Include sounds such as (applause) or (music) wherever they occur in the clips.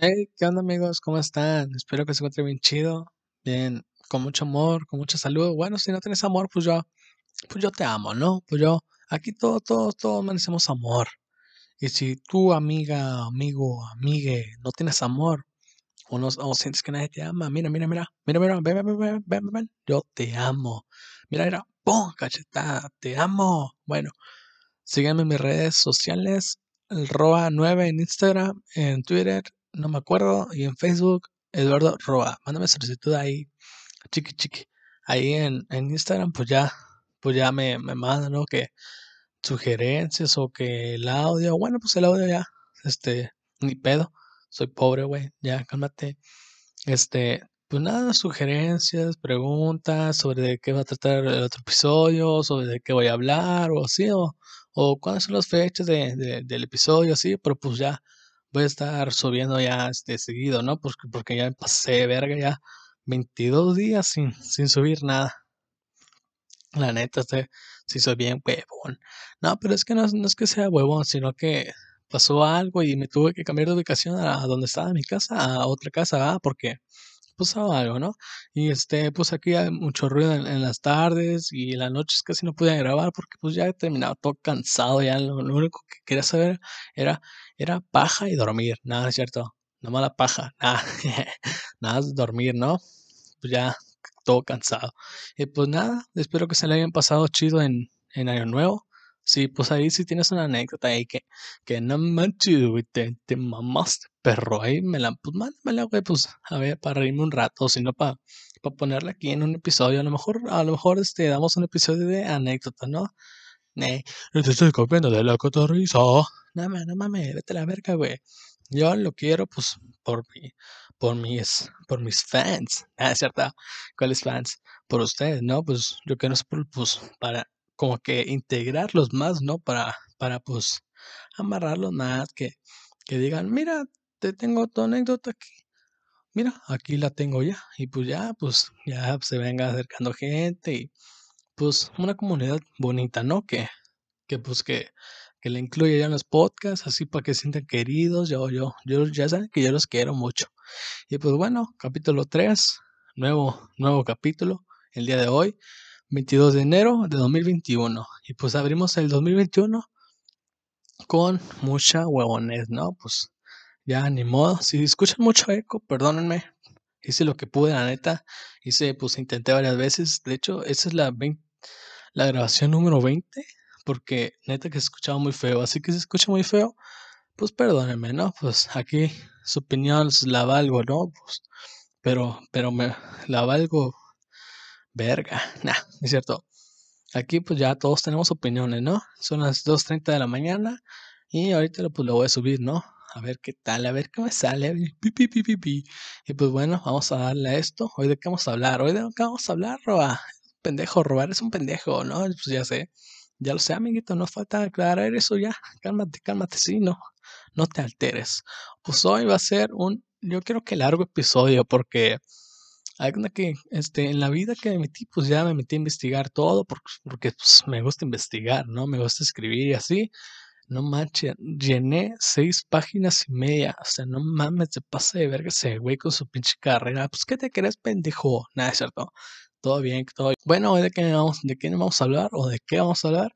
Hey, ¿qué onda amigos? ¿Cómo están? Espero que se encuentren bien chido, bien, con mucho amor, con mucha salud. Bueno, si no tienes amor, pues yo, pues yo te amo, ¿no? Pues yo, aquí todos, todos, todos merecemos amor. Y si tú, amiga, amigo, amigue, no tienes amor, o no, o sientes que nadie te ama, mira, mira, mira, mira, mira, ven, ven, ven, ven, ven, ven, yo te amo. Mira, mira, ¡pum! cachetada, te amo. Bueno, síganme en mis redes sociales, el Roa 9 en Instagram, en Twitter, no me acuerdo, y en Facebook, Eduardo Roa. Mándame solicitud ahí, chiqui chiqui. Ahí en, en Instagram, pues ya, pues ya me, me mandan, ¿no? Que sugerencias o que el audio, bueno, pues el audio ya, este, ni pedo. Soy pobre, güey, ya, cálmate. Este, pues nada, sugerencias, preguntas sobre de qué va a tratar el otro episodio, sobre de qué voy a hablar, o así, o, o cuáles son las fechas de, de- del episodio, así, pero pues ya voy a estar subiendo ya este seguido, ¿no? Porque, porque ya pasé verga ya 22 días sin, sin subir nada. La neta, este, sí soy bien huevón. No, pero es que no, no es que sea huevón, sino que pasó algo y me tuve que cambiar de ubicación a donde estaba mi casa, a otra casa, ¿ah? Porque pasaba algo, ¿no? Y este, pues aquí hay mucho ruido en, las tardes y en las noches casi no pude grabar porque pues ya he terminado todo cansado, ya lo, único que quería saber era, era paja y dormir, nada, es cierto, no mala paja, (laughs) nada, nada es dormir, ¿no? Pues ya todo cansado. Y pues nada, espero que se le hayan pasado chido en, en Año Nuevo. Sí, pues ahí sí tienes una anécdota ahí que, que no manches, güey, te, te mamaste, perro. Ahí me la, pues mándamela, güey, pues a ver, para reírme un rato, o si no, para ponerla aquí en un episodio. A lo mejor, a lo mejor este, damos un episodio de anécdota, ¿no? No te estoy copiando de la cotorriza. No mames, no mames, vete a la verga, güey. Yo lo quiero, pues, por mi, por mis, por mis fans. Ah, cierto. ¿Cuáles fans? Por ustedes, ¿no? Pues yo quiero, pues, para como que integrarlos más, ¿no? Para, para, pues, amarrarlos más, que, que digan, mira, te tengo tu anécdota aquí. Mira, aquí la tengo ya. Y pues ya, pues, ya se venga acercando gente y, pues, una comunidad bonita, ¿no? Que, que pues que, que le incluya ya en los podcasts, así para que se sientan queridos. Yo, yo, yo, ya saben que yo los quiero mucho. Y pues bueno, capítulo 3, nuevo, nuevo capítulo, el día de hoy, 22 de enero de 2021. Y pues abrimos el 2021 con mucha huevones, ¿no? Pues ya ni modo. Si escuchan mucho eco, perdónenme. Hice lo que pude, la neta. Hice, pues intenté varias veces. De hecho, esa es la 20 la grabación número 20, porque neta que se escuchaba muy feo. Así que si escucha muy feo, pues perdónenme, ¿no? Pues aquí su opinión la valgo, ¿no? Pues, pero, pero me la valgo verga. (laughs) Nah, es cierto. Aquí pues ya todos tenemos opiniones, ¿no? Son las 2.30 de la mañana y ahorita pues, lo voy a subir, ¿no? A ver qué tal, a ver qué me sale. Pi, pi, pi. Y pues bueno, vamos a darle a esto. Hoy de qué vamos a hablar. Hoy de qué vamos a hablar, Roa. Pendejo, robar es un pendejo, ¿no? Pues ya sé. Ya lo sé, amiguito, no falta aclarar eso ya. Cálmate, cálmate, sí, no. No te alteres. Pues hoy va a ser un, yo creo que largo episodio porque hay que, este, en la vida que me metí, pues ya me metí a investigar todo porque, porque pues, me gusta investigar, ¿no? Me gusta escribir y así. No manches, llené seis páginas y media. O sea, no mames, se pasa de verga ese güey con su pinche carrera. Pues, ¿qué te crees, pendejo? Nada, es cierto. Todo bien, todo bien. Bueno, ¿de qué, vamos, ¿de qué vamos a hablar? ¿O de qué vamos a hablar?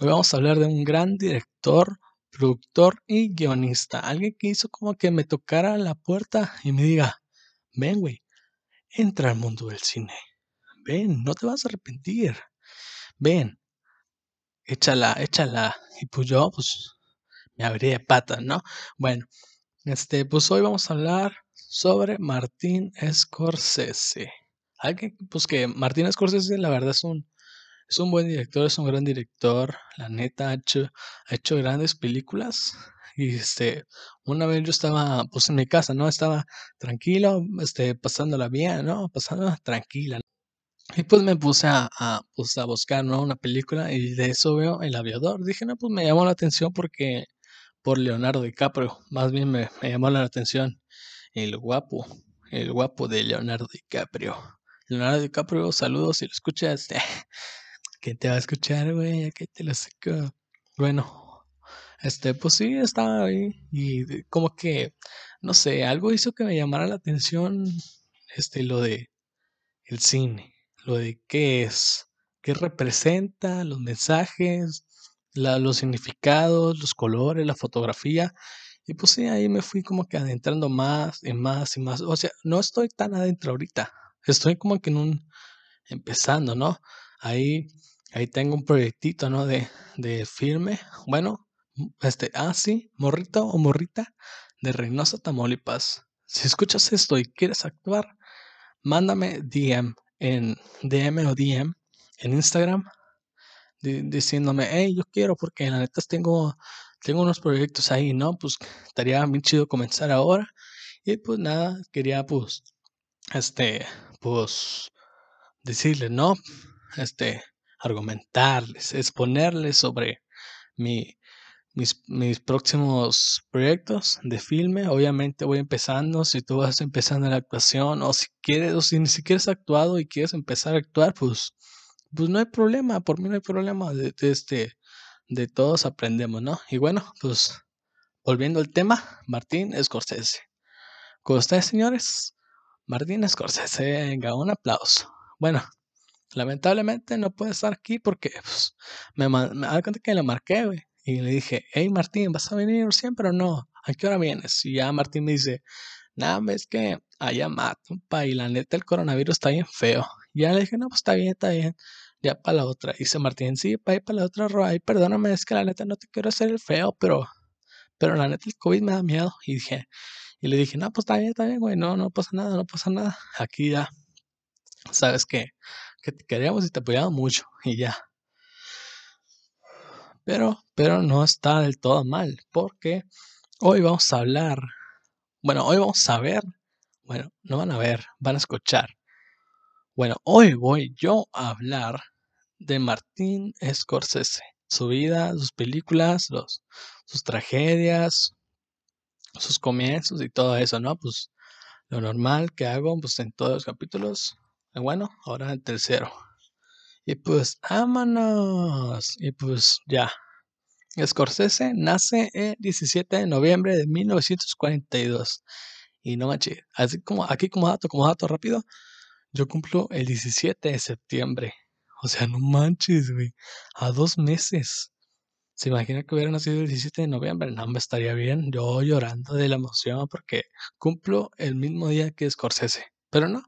Hoy vamos a hablar de un gran director, productor y guionista. Alguien que hizo como que me tocara la puerta y me diga, ven, güey, entra al mundo del cine. Ven, no te vas a arrepentir. Ven, échala, échala. Y pues yo, pues, me abrí de patas, ¿no? Bueno, este, pues hoy vamos a hablar sobre Martín Scorsese. Alguien, pues que Martín Scorsese, la verdad, es un, es un buen director, es un gran director. La neta, ha hecho, ha hecho grandes películas. Y este, una vez yo estaba, pues en mi casa, ¿no? Estaba tranquilo, este, pasándola bien, ¿no? Pasándola tranquila. Y pues me puse a, a, pues a buscar, ¿no? Una película y de eso veo El Aviador. Dije, no, pues me llamó la atención porque, por Leonardo DiCaprio, más bien me, me llamó la atención el guapo, el guapo de Leonardo DiCaprio. Leonardo DiCaprio, saludos si lo escuchas. (laughs) ¿Quién te va a escuchar, güey? Aquí te lo saco. Bueno, este, pues sí, estaba ahí y como que no sé, algo hizo que me llamara la atención este, lo de el cine, lo de qué es, qué representa, los mensajes, los significados, los colores, la fotografía. Y pues sí, ahí me fui como que adentrando más y más y más. O sea, no estoy tan adentro ahorita. Estoy como que en un, empezando, ¿no? Ahí, ahí tengo un proyectito, ¿no? De, de firme. Bueno, este, ah, sí, morrito o morrita de Reynosa, Tamaulipas. Si escuchas esto y quieres actuar, mándame DM en DM o DM en Instagram diciéndome, hey, yo quiero porque la neta tengo, tengo unos proyectos ahí, ¿no? Pues estaría bien chido comenzar ahora. Y pues nada, quería pues, este, pues, decirles, ¿no? Este, argumentarles, exponerles sobre mi, mis, mis, próximos proyectos de filme. Obviamente voy empezando. Si tú vas empezando la actuación o si quieres, o si ni siquiera has actuado y quieres empezar a actuar, pues, pues no hay problema. Por mí no hay problema. De, este, de todos aprendemos, ¿no? Y bueno, pues volviendo al tema, Martín Scorsese. Con ustedes, señores, Martín Scorsese. Venga, un aplauso. Bueno, lamentablemente no puede estar aquí porque pues, me da cuenta que le marqué, güey y le dije, hey Martín, ¿vas a venir siempre o no? ¿A qué hora vienes? Y ya Martín me dice, nada, es que allá mato, pa, y la neta el coronavirus está bien feo. Y ya le dije, no, pues está bien, está bien. Ya para la otra. Dice Martín, sí, pa, y para la otra, ay, perdóname, es que la neta no te quiero hacer el feo, pero, pero la neta el COVID me da miedo. Y dije, y le dije, no, pues está bien, está bien, güey, no, no pasa nada, no pasa nada. Aquí ya, sabes que, que te queríamos y te apoyamos mucho. Y ya, pero, pero no está del todo mal, porque hoy vamos a hablar, bueno, hoy vamos a ver, bueno, no van a ver, van a escuchar. Bueno, hoy voy yo a hablar de Martín Scorsese, su vida, sus películas, sus tragedias, sus comienzos y todo eso, ¿no? Pues lo normal que hago pues en todos los capítulos. Bueno, ahora el tercero. Y pues, vámonos. Y pues ya. Scorsese nace el 17 de noviembre de 1942. Y no manches, así como aquí como dato, como dato rápido, yo cumplo el 17 de septiembre. O sea, no manches, güey. A dos meses. ¿Se imagina que hubiera nacido el 17 de noviembre? No, me estaría bien. Yo llorando de la emoción porque cumplo el mismo día que Scorsese. Pero no,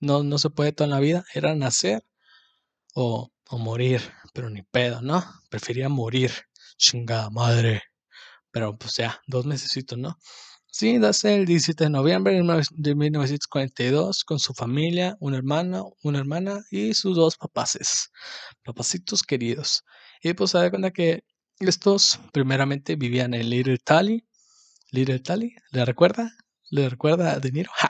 no, no se puede toda la vida. Era nacer o, morir, pero ni pedo, ¿no? Prefería morir, chingada madre. Pero pues ya, dos necesito, ¿no? Sí, nace el 17 de noviembre de 1942 con su familia, un hermano, una hermana y sus dos papaces, papacitos queridos. Y pues se da cuenta que estos primeramente vivían en Little Italy. Little Italy, ¿le recuerda? ¿Le recuerda a De Niro? ¡Ja!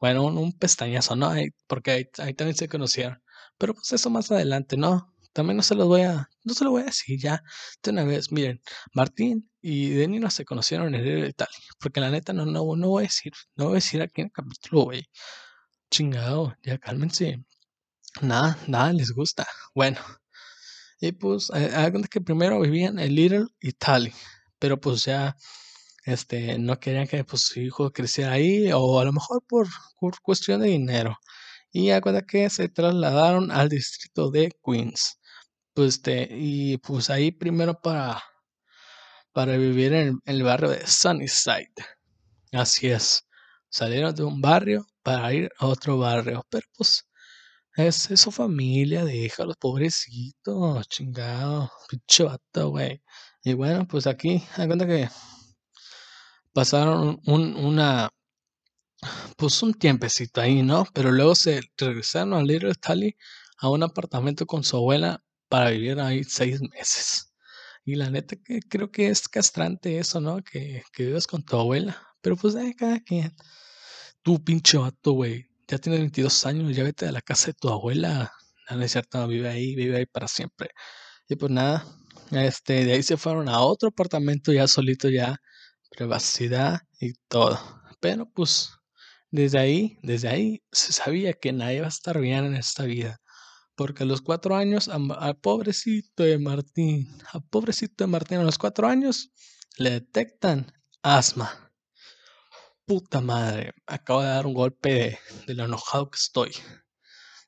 Bueno, un, pestañazo, ¿no? porque ahí, ahí también se conocieron. Pero pues eso más adelante, ¿no? También no se los voy a, no se lo voy a decir ya de una vez. Miren, Martín y Denny no se conocieron en el Italia. Porque la neta no, no, no voy a decir, no voy a decir aquí en el capítulo, güey. Chingado, ya cálmense. Nada, nada les gusta. Bueno. Y pues, hagan que primero vivían en Little Italy. Pero pues ya, este, no querían que pues, su hijo creciera ahí. O a lo mejor por, por cuestión de dinero. Y acuerda que se trasladaron al distrito de Queens. Pues este, y pues ahí primero para, para vivir en, el barrio de Sunnyside. Así es. Salieron de un barrio para ir a otro barrio. Pero pues es, su familia, déjalos, pobrecitos, chingado, pinche güey. Y bueno, pues aquí, cuenta que pasaron un, una, pues un tiempecito ahí, ¿no? Pero luego se regresaron a Little Italy a un apartamento con su abuela para vivir ahí seis meses. Y la neta que creo que es castrante eso, ¿no? Que, que vivas con tu abuela. Pero pues de cada quien. Tú, pinche vato, güey. Ya tienes 22 años, ya vete a la casa de tu abuela. No, es cierto, vive ahí, vive ahí para siempre. Y pues nada, este, de ahí se fueron a otro apartamento ya solito, ya privacidad y todo. Pero pues desde ahí, desde ahí se sabía que nadie va a estar bien en esta vida. Porque a los cuatro años, a, pobrecito de Martín, a pobrecito de Martín, a los cuatro años le detectan asma. puta madre, acabo de dar un golpe de, lo enojado que estoy.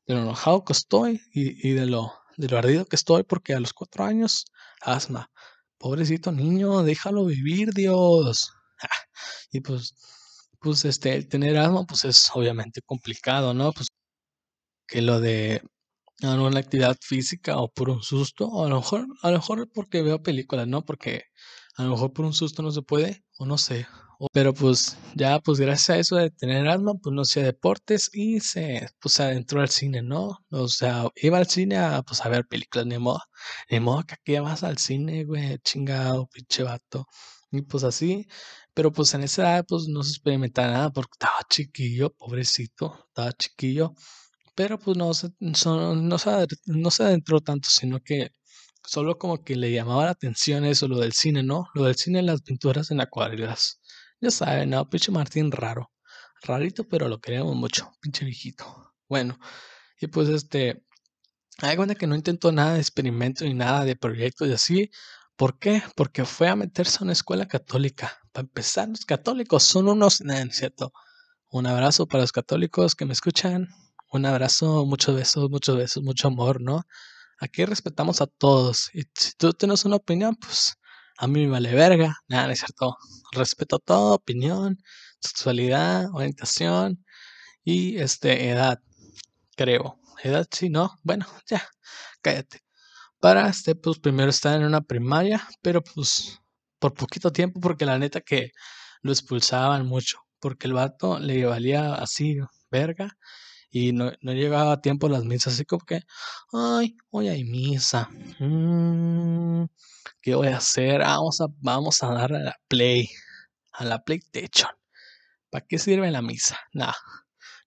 De lo enojado que estoy y, de, lo, de lo ardido que estoy porque a los cuatro años, asma. Pobrecito niño, déjalo vivir, Dios. y pues, pues este, el tener asma, pues es obviamente complicado, ¿no? Pues que lo de alguna actividad física o por un susto, o a lo mejor, a lo mejor porque veo películas, ¿no? Porque a lo mejor por un susto no se puede, o no sé. pero pues ya, pues gracias a eso de tener asma, pues no hacía deportes y se, pues adentró al cine, ¿no? O sea, iba al cine a, pues a ver películas, ni modo, ni modo que aquí vas al cine, güey, chingado, pinche vato. Y pues así, pero pues en esa edad, pues no se experimentaba nada porque estaba chiquillo, pobrecito, estaba chiquillo. Pero pues no se, no, se, no se adentró tanto, sino que solo como que le llamaba la atención eso, lo del cine, ¿no? Lo del cine las pinturas en acuarelas. Ya saben, ¿no? Pinche Martín raro. Rarito, pero lo queríamos mucho. Pinche viejito. Bueno, y pues este. Hay cuenta que no intentó nada de experimento ni nada de proyectos y así. ¿Por qué? Porque fue a meterse a una escuela católica. Para empezar, los católicos son unos. ¿cierto? Un abrazo para los católicos que me escuchan. Un abrazo, muchos besos, muchos besos, mucho amor, ¿no? Aquí respetamos a todos. Y si tú tienes una opinión, pues a mí me vale verga. Nada, es cierto. Respeto toda opinión, sexualidad, orientación y este edad, creo. Edad, sí, no. Bueno, ya, cállate. Para este, pues primero estar en una primaria, pero pues por poquito tiempo, porque la neta que lo expulsaban mucho, porque el vato le valía así, verga, y no, no llegaba a tiempo las misas, así como que, ay, hoy hay misa. Mm, ¿Qué voy a hacer? Vamos a, vamos a dar a la Play, a la PlayStation. ¿Para qué sirve la misa? Nada.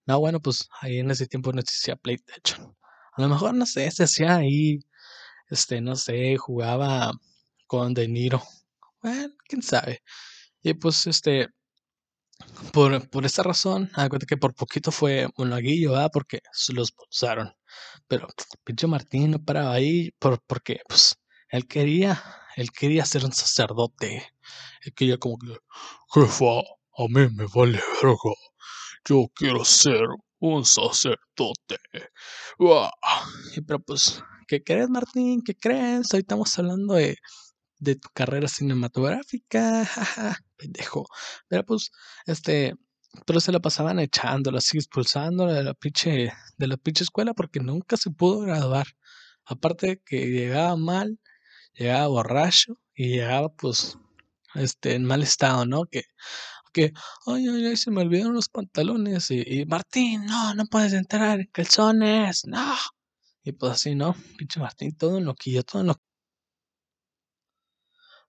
No, bueno, pues ahí en ese tiempo no existía PlayStation. A lo mejor, no sé, se hacía ahí, este, no sé, jugaba con De Niro. Bueno, quién sabe. Y pues, este, por, por esta razón, acuérdate que por poquito fue un laguillo, ¿verdad? Porque se los expulsaron. Pero pinche Martín no paraba ahí por, porque pues él quería, él quería ser un sacerdote. Él quería como que, jefa, a mí me vale verga. Yo quiero ser un sacerdote. Y pero pues, ¿qué crees, Martín? ¿Qué crees? Hoy estamos hablando de de tu carrera cinematográfica, jaja, (laughs) pendejo. Pero pues, este, pero se la pasaban echándolo, así expulsándolo de la pinche, de la pinche escuela porque nunca se pudo graduar. Aparte que llegaba mal, llegaba borracho y llegaba pues, este, en mal estado, ¿no? Que, que, ay, ay, ay, se me olvidaron los pantalones y, y Martín, no, no puedes entrar en calzones, no. Y pues así, ¿no? Pinche Martín, todo en loquillo, todo en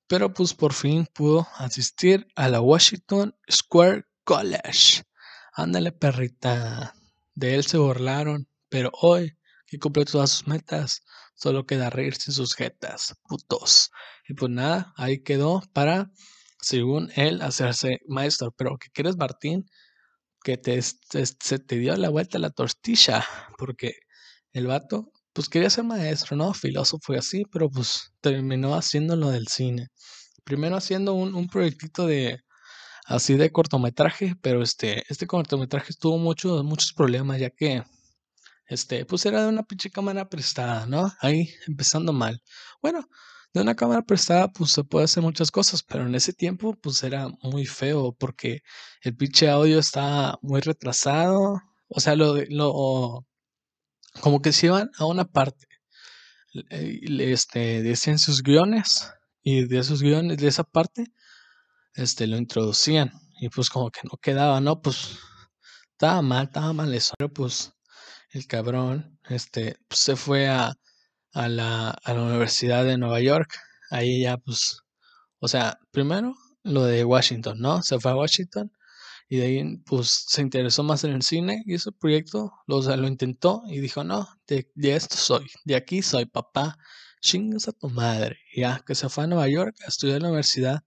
pero pues por fin pudo asistir a la Washington Square College. Ándale, perrita. De él se burlaron, pero hoy que cumple todas sus metas, solo queda reírse sus jetas, putos. Y pues nada, ahí quedó para, según él, hacerse maestro. Pero ¿qué quieres, Martín? Que te, se te dio la vuelta la tortilla, porque el vato pues quería ser maestro, ¿no? Filósofo y así, pero pues terminó haciendo lo del cine. Primero haciendo un, un proyectito de así de cortometraje, pero este, este cortometraje tuvo muchos, muchos problemas, ya que este, pues era de una pinche cámara prestada, ¿no? Ahí empezando mal. Bueno, de una cámara prestada, pues se puede hacer muchas cosas, pero en ese tiempo, pues era muy feo, porque el pinche audio estaba muy retrasado. O sea, lo, lo, como que se iban a una parte. Este, decían sus guiones y de esos guiones, de esa parte, este, lo introducían y pues como que no quedaba, ¿no? Pues estaba mal, estaba mal eso. Pero pues el cabrón, este, pues, se fue a, a, la, a la Universidad de Nueva York. Ahí ya pues, o sea, primero lo de Washington, ¿no? Se fue a Washington y de ahí pues se interesó más en el cine y ese proyecto lo, lo intentó y dijo, no, de, esto soy, de aquí soy papá, chingas a tu madre. ya, que se fue a Nueva York a estudiar en la universidad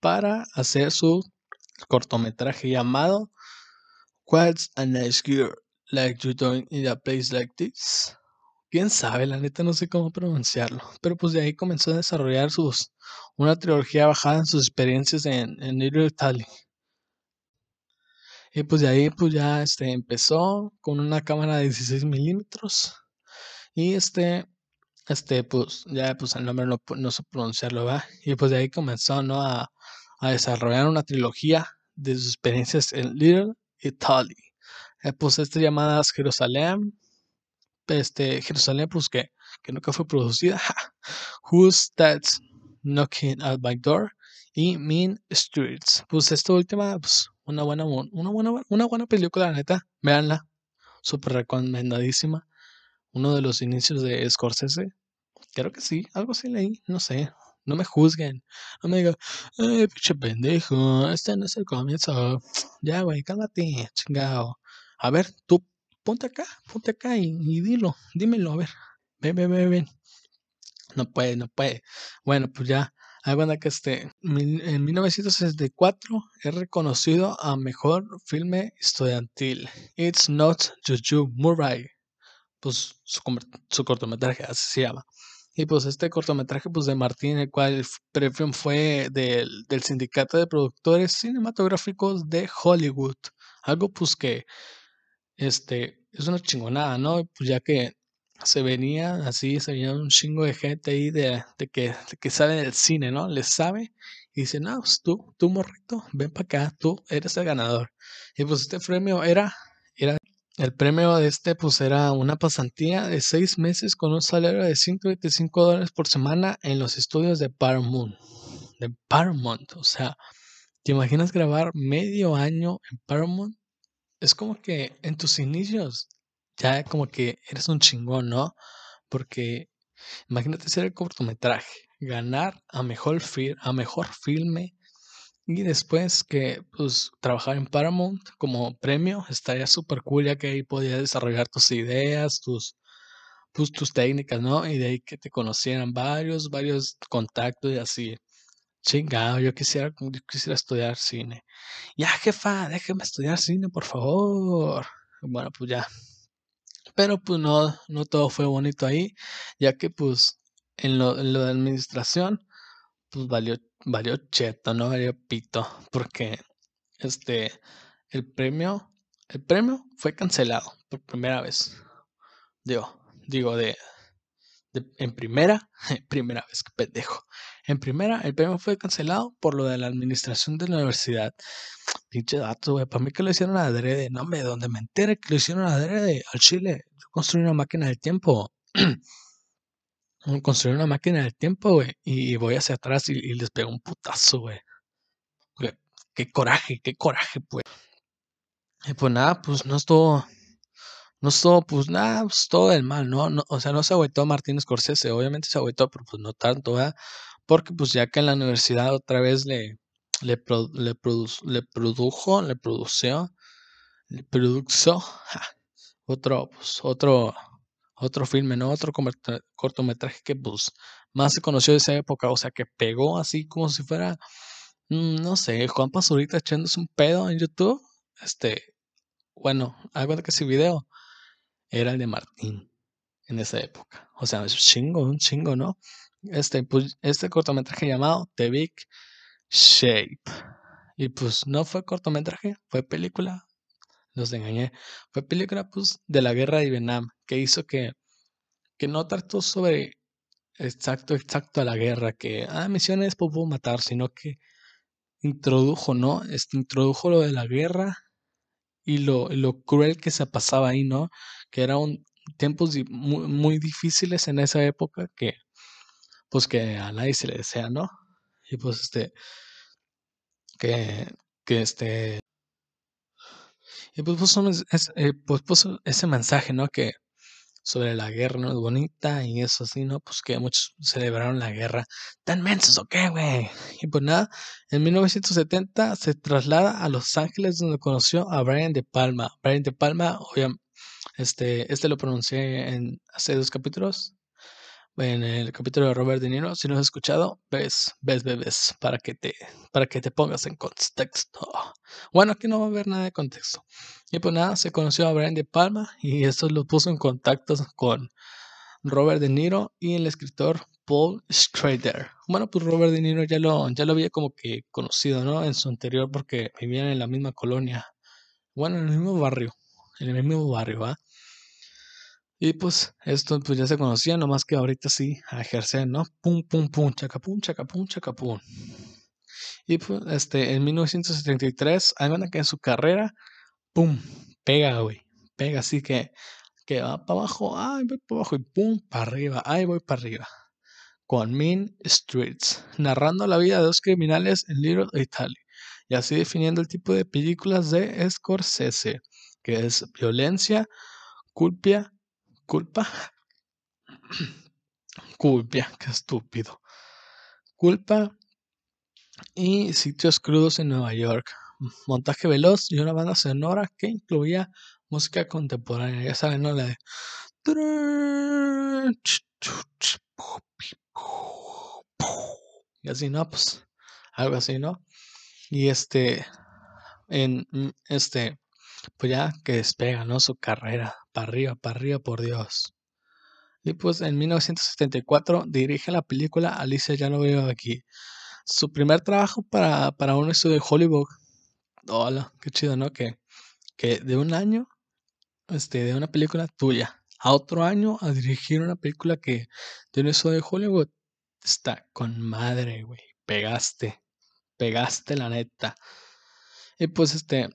para hacer su cortometraje llamado What's a Nice Girl Like You Doing in a Place Like This? Quién sabe, la neta no sé cómo pronunciarlo. Pero pues de ahí comenzó a desarrollar sus una trilogía bajada en sus experiencias en, en Little Italy Y pues de ahí pues ya este, empezó con una cámara de 16 milímetros. Y este, este, pues ya pues el nombre no, no sé pronunciarlo, ¿va? Y pues de ahí comenzó, ¿no? A, a desarrollar una trilogía de sus experiencias en Little Italy. Eh, pues estas llamadas Jerusalén, este, Jerusalén, pues que, que nunca fue producida. (laughs) Who's That Knocking at My Door? Y Mean Streets. Pues esta última, pues una buena, una buena, una buena película, la neta. Veanla. Súper recomendadísima. Uno de los inicios de Scorsese. Creo que sí, algo así leí, no sé. No me juzguen. No me digan, ay, pinche pendejo, este no es el comienzo. Ya, güey, cálmate, chingado. A ver, tú ponte acá, ponte acá y, dilo, dímelo, a ver. Ven, ven, ven, ven. No puede, no puede. Bueno, pues ya. Hay que este, en 1964 es reconocido a mejor filme estudiantil. It's Not Juju Murray. Pues su, su cortometraje, así se llama. Y pues este cortometraje pues de Martín, el cual el premio fue del, del Sindicato de Productores Cinematográficos de Hollywood. Algo pues que este es una chingonada, ¿no? Pues ya que se venía así, se venía un chingo de gente ahí de, que, de que sabe del cine, ¿no? Les sabe y dicen, no, pues tú, tú morrito, ven para acá, tú eres el ganador. Y pues este premio era, era el premio de este pues era una pasantía de seis meses con un salario de 125 dólares por semana en los estudios de Paramount. De Paramount, o sea, ¿te imaginas grabar medio año en Paramount? Es como que en tus inicios ya como que eres un chingón, ¿no? Porque imagínate ser el cortometraje, ganar a mejor, a mejor filme y después que pues trabajar en Paramount como premio estaría súper cool ya que ahí podías desarrollar tus ideas, tus, pues, tus técnicas, ¿no? Y de ahí que te conocieran varios, varios contactos y así. Chingado, yo quisiera, yo quisiera estudiar cine. Ya, jefa, déjeme estudiar cine, por favor. Bueno, pues ya. Pero pues no, no todo fue bonito ahí, ya que pues en lo, en lo de administración, pues valió valió cheto, no valió pito, porque este, el premio, el premio fue cancelado por primera vez. Digo, digo de, en primera, (laughs) primera vez, que pendejo. En primera, el premio fue cancelado por lo de la administración de la universidad. Pinche dato, güey. Para mí que lo hicieron adrede. No, me donde me entere que lo hicieron adrede al Chile. Yo construí una máquina del tiempo. (clears throat) construir una máquina del tiempo, güey, y voy hacia atrás y, les pego un putazo, güey. Qué coraje, qué coraje, pues. Y pues nada, pues no estuvo, no estuvo, pues nada, pues todo del mal, ¿no? no o sea, no se agüitó Martínez Scorsese, obviamente se agüitó, pero pues no tanto, ¿verdad? Porque pues ya que en la universidad otra vez le, le, le, le produjo, le produció, le produjo, otro, pues otro otro filme, ¿no? Otro cortometraje que pues más se conoció de esa época, o sea, que pegó así como si fuera, mm, no sé, Juan Pazurita echándose un pedo en YouTube. Este, bueno, algo de que ese video era el de Martín en esa época. O sea, es un chingo, un chingo, ¿no? Este, pues, este cortometraje llamado The Big Shape. Y pues no fue cortometraje, fue película, los engañé. Fue película pues, de la guerra de Vietnam que hizo que, que no trató sobre exacto, exacto a la guerra, que, ah, misiones puedo matar, sino que introdujo, ¿no? Este, introdujo lo de la guerra y lo, lo cruel que se pasaba ahí, ¿no? Que eran tiempos muy, muy difíciles en esa época que, pues que a nadie se le desea, ¿no? Y pues este, que, que este, y pues puso, eh, pues puso ese mensaje, ¿no? Que sobre la guerra, ¿no? Es bonita y eso así, ¿no? Pues que muchos celebraron la guerra. ¿Tan mensos o qué, güey? Y pues nada, en 1970 se traslada a Los Ángeles donde conoció a Brian De Palma. Brian De Palma, obviamente, este, este lo pronuncié en hace dos capítulos, en el capítulo de Robert De Niro. Si no has escuchado, ves, ves, ves, para que te, para que te pongas en contexto. Bueno, aquí no va a haber nada de contexto. Y pues nada, se conoció a Brian De Palma y esto lo puso en contacto con Robert De Niro y el escritor Paul Schrader. Bueno, pues Robert De Niro ya lo, ya lo había como que conocido, ¿no? En su anterior porque vivían en la misma colonia Bueno, en el mismo barrio. En el mismo barrio, ¿va? Y pues esto pues ya se conocía, nomás que ahorita sí, a ejercer, ¿no? Pum, pum, pum, chacapum, chacapum, chacapum. Y pues este, en 1973, hay una que en su carrera, pum, pega, güey. Pega así que, que va para abajo, ay, voy para abajo y pum, para arriba, ay, voy para arriba. Con Mean Streets, narrando la vida de dos criminales en Little Italy. Y así definiendo el tipo de películas de Scorsese, que es violencia, culpa, culpa, (clears throat) culpa, qué estúpido. Culpa y sitios crudos en Nueva York. Montaje veloz y una banda sonora que incluía música contemporánea. Ya saben, ¿no? La de. Y así, ¿no? Pues algo así, ¿no? Y este. En este. Pues ya que despega, ¿no? Su carrera. Para arriba, para arriba, por Dios. Y pues en 1974 dirige la película Alicia ya no veo aquí. Su primer trabajo para, para un estudio de Hollywood. Hola, qué chido, ¿no? Que, que de un año, este, de una película tuya, a otro año a dirigir una película que de un estudio de Hollywood. Está con madre, güey. Pegaste. Pegaste la neta. Y pues este,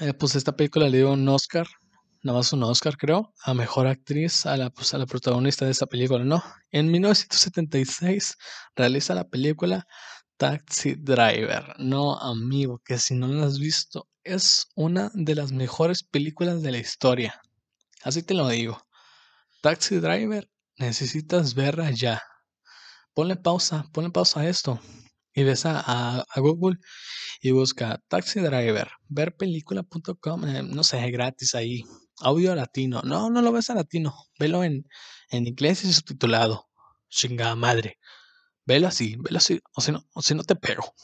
eh, pues esta película le dio un Oscar nada más un Oscar, creo, a mejor actriz a la, pues, a la protagonista de esta película, ¿no? En 1976 realiza la película Taxi Driver. No, amigo, que si no la has visto, es una de las mejores películas de la historia. Así te lo digo. Taxi Driver, necesitas verla ya. Ponle pausa, ponle pausa a esto y ves a, a Google y busca Taxi Driver, verpelícula.com, eh, no sé, gratis ahí, audio latino. No, no lo ves a latino, velo en, en inglés y subtitulado. Chingada madre. Velo así, velo así, o si no, o si no te pego.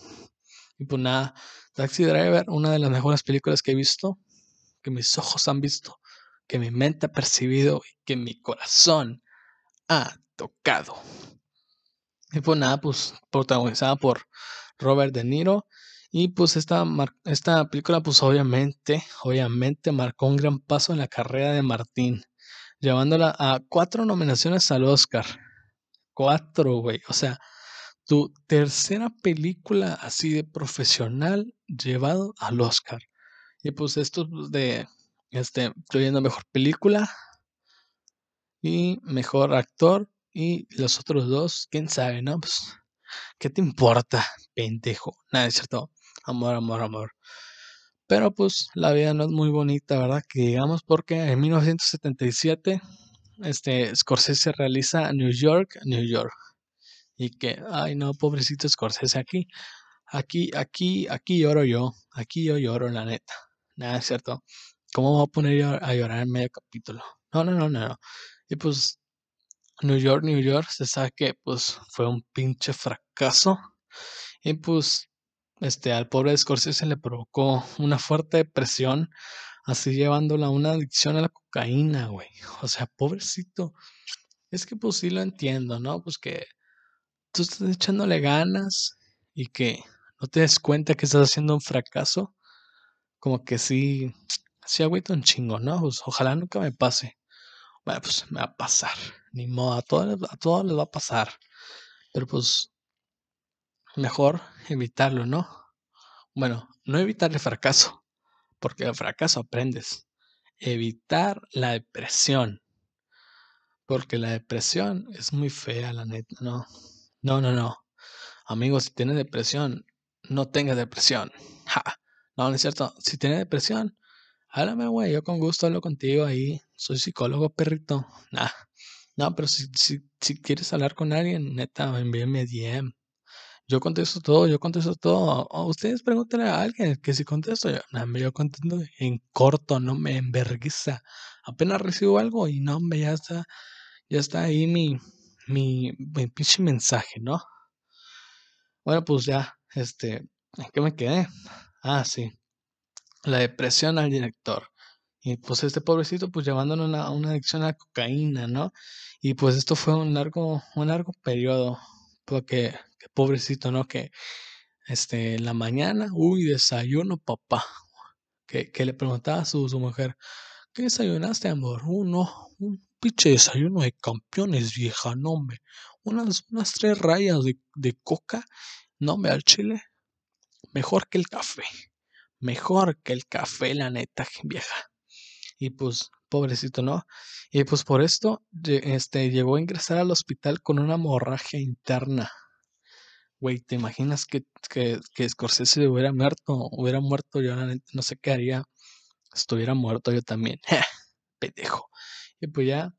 Y pues nada, Taxi Driver, una de las mejores películas que he visto, que mis ojos han visto, que mi mente ha percibido y que mi corazón ha tocado. Y pues nada, pues protagonizada por Robert De Niro y pues esta, esta película pues obviamente, obviamente marcó un gran paso en la carrera de Martín, llevándola a cuatro nominaciones al Oscar. Cuatro, güey. O sea, tu tercera película así de profesional llevado al Oscar. Y pues esto de, este, incluyendo mejor película y mejor actor y los otros dos, quién sabe, ¿no? Pues, ¿qué te importa, pendejo? Nada, es cierto amor, amor, amor. Pero pues la vida no es muy bonita, ¿verdad? Que digamos porque en 1977 este Scorsese realiza New York, New York. Y que, ay no, pobrecito Scorsese aquí. Aquí, aquí, aquí lloro yo. Aquí yo lloro, la neta. Nada, es cierto. ¿Cómo voy a poner a llorar en medio capítulo? No, no, no, no, no. Y pues New York, New York, se sabe que pues fue un pinche fracaso. Y pues este, al pobre Scorsese le provocó una fuerte depresión, así llevándola a una adicción a la cocaína, güey. O sea, pobrecito. Es que pues sí lo entiendo, ¿no? Pues que tú estás echándole ganas y que no te des cuenta que estás haciendo un fracaso. Como que sí, sí agüita un chingo, ¿no? Pues ojalá nunca me pase. Bueno, pues me va a pasar. Ni modo, a todos, a les va a pasar. Pero pues mejor evitarlo, ¿no? Bueno, no evitar el fracaso, porque el fracaso aprendes. Evitar la depresión, porque la depresión es muy fea, la neta, no. No, no, no. Amigos, si tienes depresión, no tengas depresión. (laughs) No, no es cierto. Si tienes depresión, háblame, güey. Yo con gusto hablo contigo ahí. Soy psicólogo, perrito. Nah. No, pero si, si, si quieres hablar con alguien, neta, envíame DM. Yo contesto todo, yo contesto todo. Ustedes pregúntenle a alguien que si contesto, yo, no, yo contesto en corto, no me enverguiza. Apenas recibo algo y no, me ya está, ya está ahí mi, mi, mi pinche mensaje, ¿no? Bueno, pues ya, este, ¿en qué me quedé? Ah, sí. La depresión al director. Y pues este pobrecito, pues llevándolo a una adicción a cocaína, ¿no? Y pues esto fue un largo, un largo periodo, porque pobrecito, ¿no? Que este, en la mañana, uy, desayuno, papá. que, que le preguntaba a su, mujer, ¿qué desayunaste, amor? Uno, un pinche desayuno de campeones, vieja, no, hombre. Unas, unas tres rayas de, de coca, no, hombre, al chile. Mejor que el café. Mejor que el café, la neta, (laughs) vieja. Y pues, pobrecito, ¿no? Y pues por esto, este, llegó a ingresar al hospital con una hemorragia interna. Güey, ¿te imaginas que, que, que Scorsese hubiera muerto? Hubiera muerto, yo no sé qué haría. Estuviera muerto yo también. (laughs) Pendejo. Y pues ya,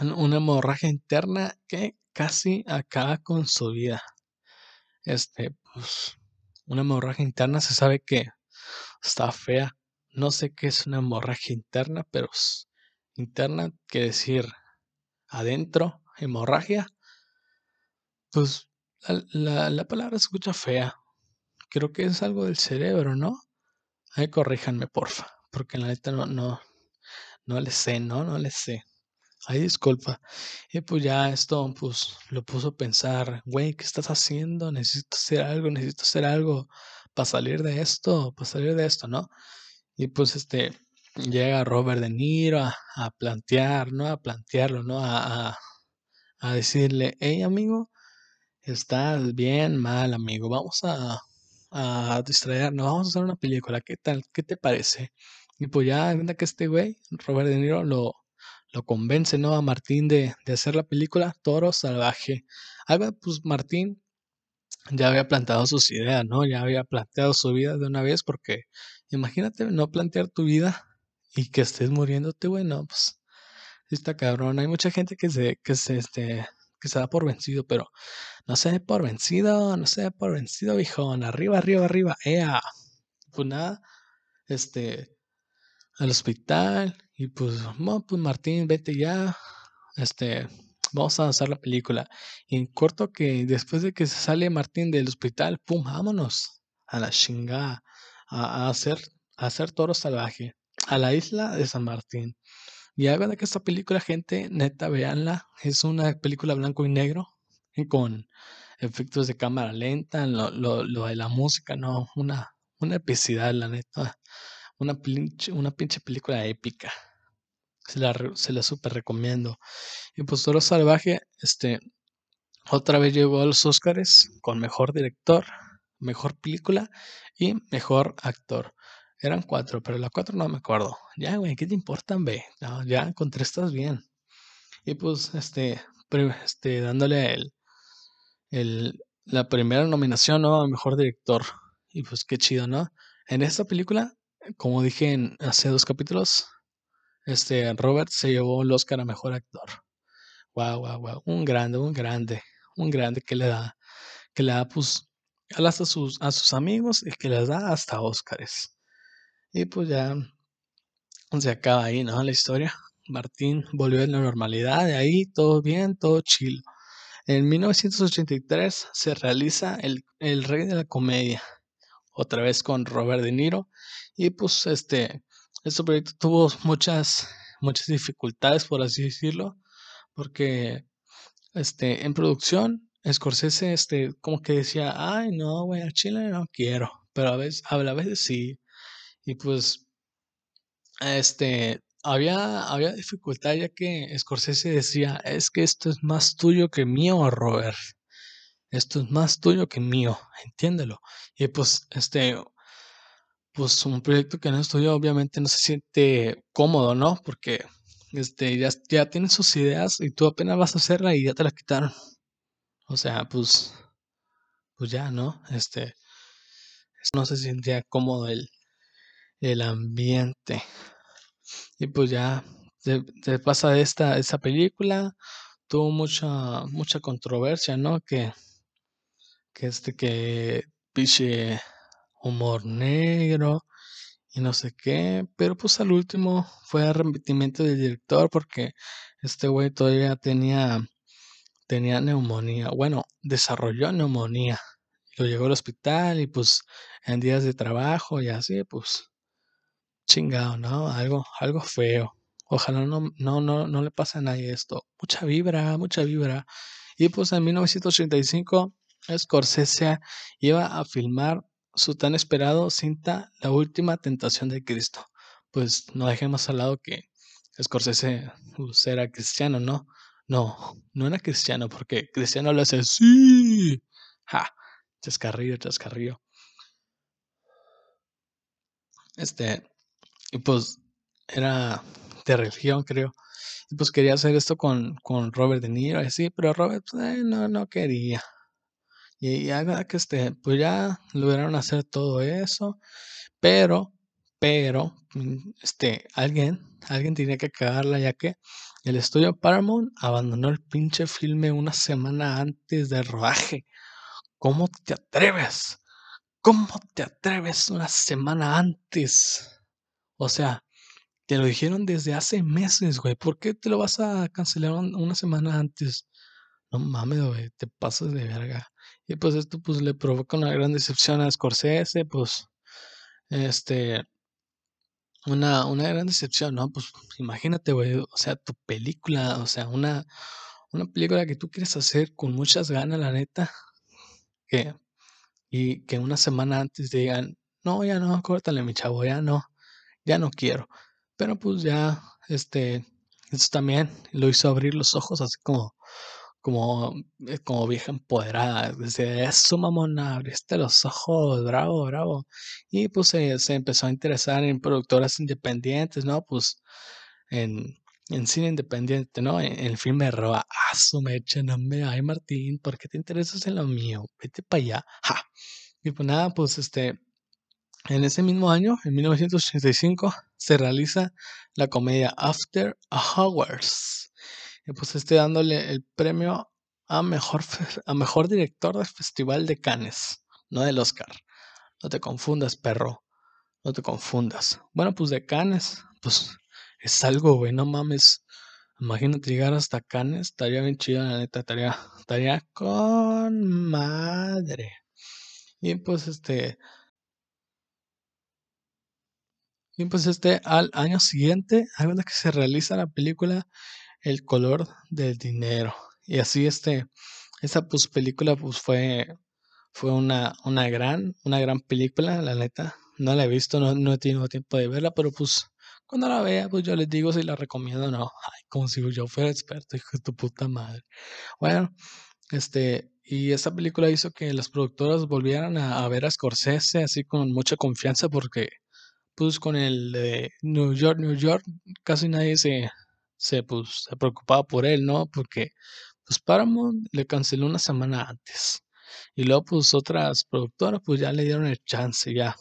una hemorragia interna que casi acaba con su vida. Este, pues, una hemorragia interna se sabe que está fea. No sé qué es una hemorragia interna, pero interna quiere decir adentro, hemorragia. Pues la, la, palabra se escucha fea. Creo que es algo del cerebro, ¿no? Ahí corríjanme, porfa. Porque la neta no, no, no le sé, ¿no? No le sé. Ay, disculpa. Y pues ya esto, pues lo puso a pensar, güey, ¿qué estás haciendo? Necesito hacer algo, necesito hacer algo para salir de esto, para salir de esto, ¿no? Y pues este, llega Robert De Niro a, plantear, ¿no? A plantearlo, ¿no? A, a, a decirle, hey amigo, estás bien mal, amigo, vamos a, a distraernos, vamos a hacer una película, ¿qué tal? ¿Qué te parece? Y pues ya, que este güey, Robert De Niro, lo, lo convence, ¿no? A Martín de, de hacer la película Toro Salvaje. Algo, pues Martín ya había plantado sus ideas, ¿no? Ya había planteado su vida de una vez, porque imagínate no plantear tu vida y que estés muriéndote, güey, no, pues está cabrón. Hay mucha gente que se, que se, este, que se da por vencido, pero no se dé por vencido, no se dé por vencido, viejón. Arriba, arriba, arriba, ea. Pues nada, este, al hospital y pues, bueno, pues Martín, vete ya, este, vamos a hacer la película. Y en corto que después de que se sale Martín del hospital, pum, vámonos a la chingada, a, hacer, a hacer toro salvaje, a la isla de San Martín. Y hagan que esta película, gente, neta, veanla. Es una película blanco y negro, con efectos de cámara lenta, lo, lo, lo de la música, no, una, una epicidad, la neta. Una pinche, una pinche película épica. Se la, se la super recomiendo. Y pues Toro Salvaje, este, otra vez llegó a los Oscars con mejor director, mejor película y mejor actor. Eran cuatro, pero la cuatro no me acuerdo. Ya, güey, ¿qué te importan, ve? ya con tres estás bien. Y pues, este, este dándole el, el, la primera nominación, ¿no? A mejor director. Y pues qué chido, ¿no? En esta película, como dije en, hace dos capítulos, este Robert se llevó el Oscar a mejor actor. Wow, wow, wow. Un grande, un grande, un grande que le da, que le da pues a sus, a sus amigos y que les da hasta Oscars. Y pues ya se acaba ahí, ¿no? La historia. Martín volvió a la normalidad, de ahí todo bien, todo chill. En 1983 se realiza el, el Rey de la Comedia, otra vez con Robert De Niro. Y pues este, este proyecto tuvo muchas, muchas dificultades, por así decirlo, porque este, en producción, Scorsese este, como que decía, ay, no, güey, a Chile no quiero, pero a veces, a veces sí. Y pues, este, había, había dificultad ya que Scorsese decía, es que esto es más tuyo que mío, Robert. Esto es más tuyo que mío, entiéndelo. Y pues, este, pues un proyecto que no estudió obviamente no se siente cómodo, ¿no? Porque este, ya, ya tienes sus ideas y tú apenas vas a hacerla y ya te la quitaron. O sea, pues, pues ya, ¿no? Este, no se sentía cómodo el, el ambiente. Y pues ya se, pasa de esta, esa película, tuvo mucha, mucha controversia, ¿no? Que, que este, que piche humor negro y no sé qué, pero pues al último fue arrepentimiento del director porque este güey todavía tenía, tenía neumonía, bueno, desarrolló neumonía, lo llegó al hospital y pues en días de trabajo y así, pues chingado, ¿no? Algo, algo feo. Ojalá no, no, no, no le pase a nadie esto. Mucha vibra, mucha vibra. Y pues en 1985 Scorsese iba a filmar su tan esperado cinta La última tentación de Cristo. Pues no dejemos al lado que Scorsese pues, era cristiano, ¿no? No, no era cristiano, porque cristiano lo hace sí. Ja, chascarrillo, chascarrillo. Este, y pues era de religión, creo. Y pues quería hacer esto con, con Robert De Niro así, pero Robert pues, eh, no, no quería. Y ya que este, pues ya lograron hacer todo eso, pero, pero, mm, este, alguien, alguien tenía que cagarla ya que el estudio Paramount abandonó el pinche filme una semana antes del rodaje. ¿Cómo te atreves? ¿Cómo te atreves una semana antes? O sea, te lo dijeron desde hace meses, güey. ¿Por qué te lo vas a cancelar una semana antes? No mames, güey, te pasas de verga. Y pues esto pues le provoca una gran decepción a Scorsese, pues este una, una gran decepción, ¿no? Pues imagínate, güey, o sea, tu película, o sea, una, una película que tú quieres hacer con muchas ganas, la neta, que, y que una semana antes digan, no, ya no, córtale, mi chavo, ya no, ya no quiero. Pero pues ya, este, eso también lo hizo abrir los ojos, así como, como, eh, como vieja empoderada. Dice, eso, mamona, abriste los ojos, bravo, bravo. Y pues se, empezó a interesar en productoras independientes, ¿no? Pues en, en cine independiente, ¿no? En, el filme de Roa, ah, su mecha, no me, ay Martín, ¿por qué te interesas en lo mío? Vete para allá, ja. Y pues nada, pues este, en ese mismo año, en 1985, se realiza la comedia After Hours pues esté dándole el premio a mejor, (laughs) a mejor director del Festival de Cannes, no del Oscar. No te confundas, perro. No te confundas. Bueno, pues de Cannes, pues es algo, güey, no mames. Imagínate llegar hasta Cannes, estaría bien chido, la neta, estaría, estaría con madre. Y pues este. Y pues este, al año siguiente, hay que se realiza la película el color del dinero. Y así este, esa pues película pues fue, fue una, una gran, una gran película, la neta. No la he visto, no, no he tenido tiempo de verla, pero pues cuando la vea, pues yo les digo si la recomiendo o no. Ay, como si yo fuera experto, hijo de tu puta madre. Bueno, este, y esa película hizo que las productoras volvieran a, a ver a Scorsese así con mucha confianza porque pues con el de New York, New York, casi nadie se, se, pues, se preocupaba por él, ¿no? Porque pues Paramount le canceló una semana antes. Y luego pues otras productoras pues ya le dieron el chance, ya.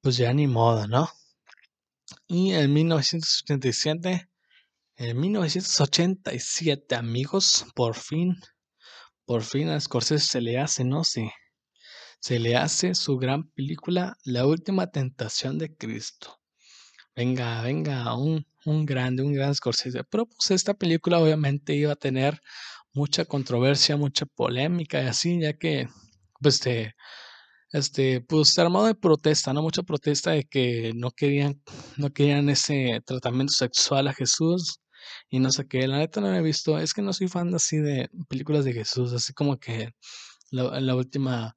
Pues ya ni moda, ¿no? Y en 1987, en 1987 amigos, por fin, por fin a Scorsese se le hace, ¿no? Sí. Se le hace su gran película La Última Tentación de Cristo. Venga, venga, un, un grande, un gran Scorsese. Pero pues esta película obviamente iba a tener mucha controversia, mucha polémica y así, ya que pues este, este pues armado de protesta, ¿no? Mucha protesta de que no querían, no querían ese tratamiento sexual a Jesús y no sé qué. La neta no lo he visto, es que no soy fan así de películas de Jesús, así como que la, última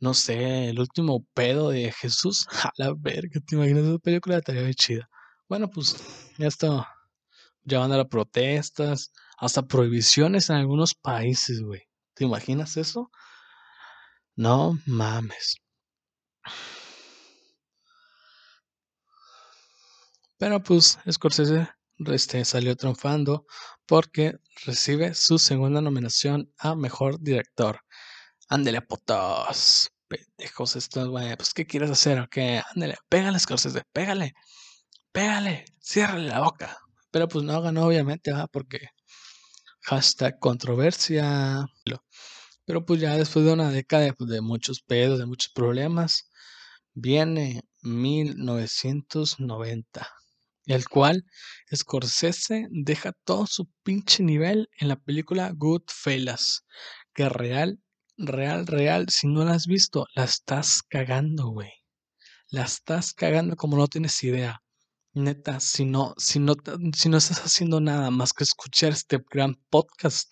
no sé, el último pedo de Jesús. (laughs) A la verga, ¿te imaginas esa película? Estaría muy chida. Bueno, pues ya está llevando a las protestas, hasta prohibiciones en algunos países, güey. ¿Te imaginas eso? No mames. Pero pues Scorsese este, salió triunfando porque recibe su segunda nominación a Mejor Director. Ándele, potos. Pendejos estos, güey. Pues, ¿qué quieres hacer? Ok, ándele, pégale, Scorsese, pégale. Pégale, ciérrale la boca. Pero pues no ganó, obviamente, ¿va? Porque hashtag controversia. Pero pues ya después de una década pues, de muchos pedos, de muchos problemas, viene 1990, el cual Scorsese deja todo su pinche nivel en la película Goodfellas, que real real, real, si no la has visto, la estás cagando, güey. La estás cagando como no tienes idea. Neta, si no, si no, si no estás haciendo nada más que escuchar este gran podcast,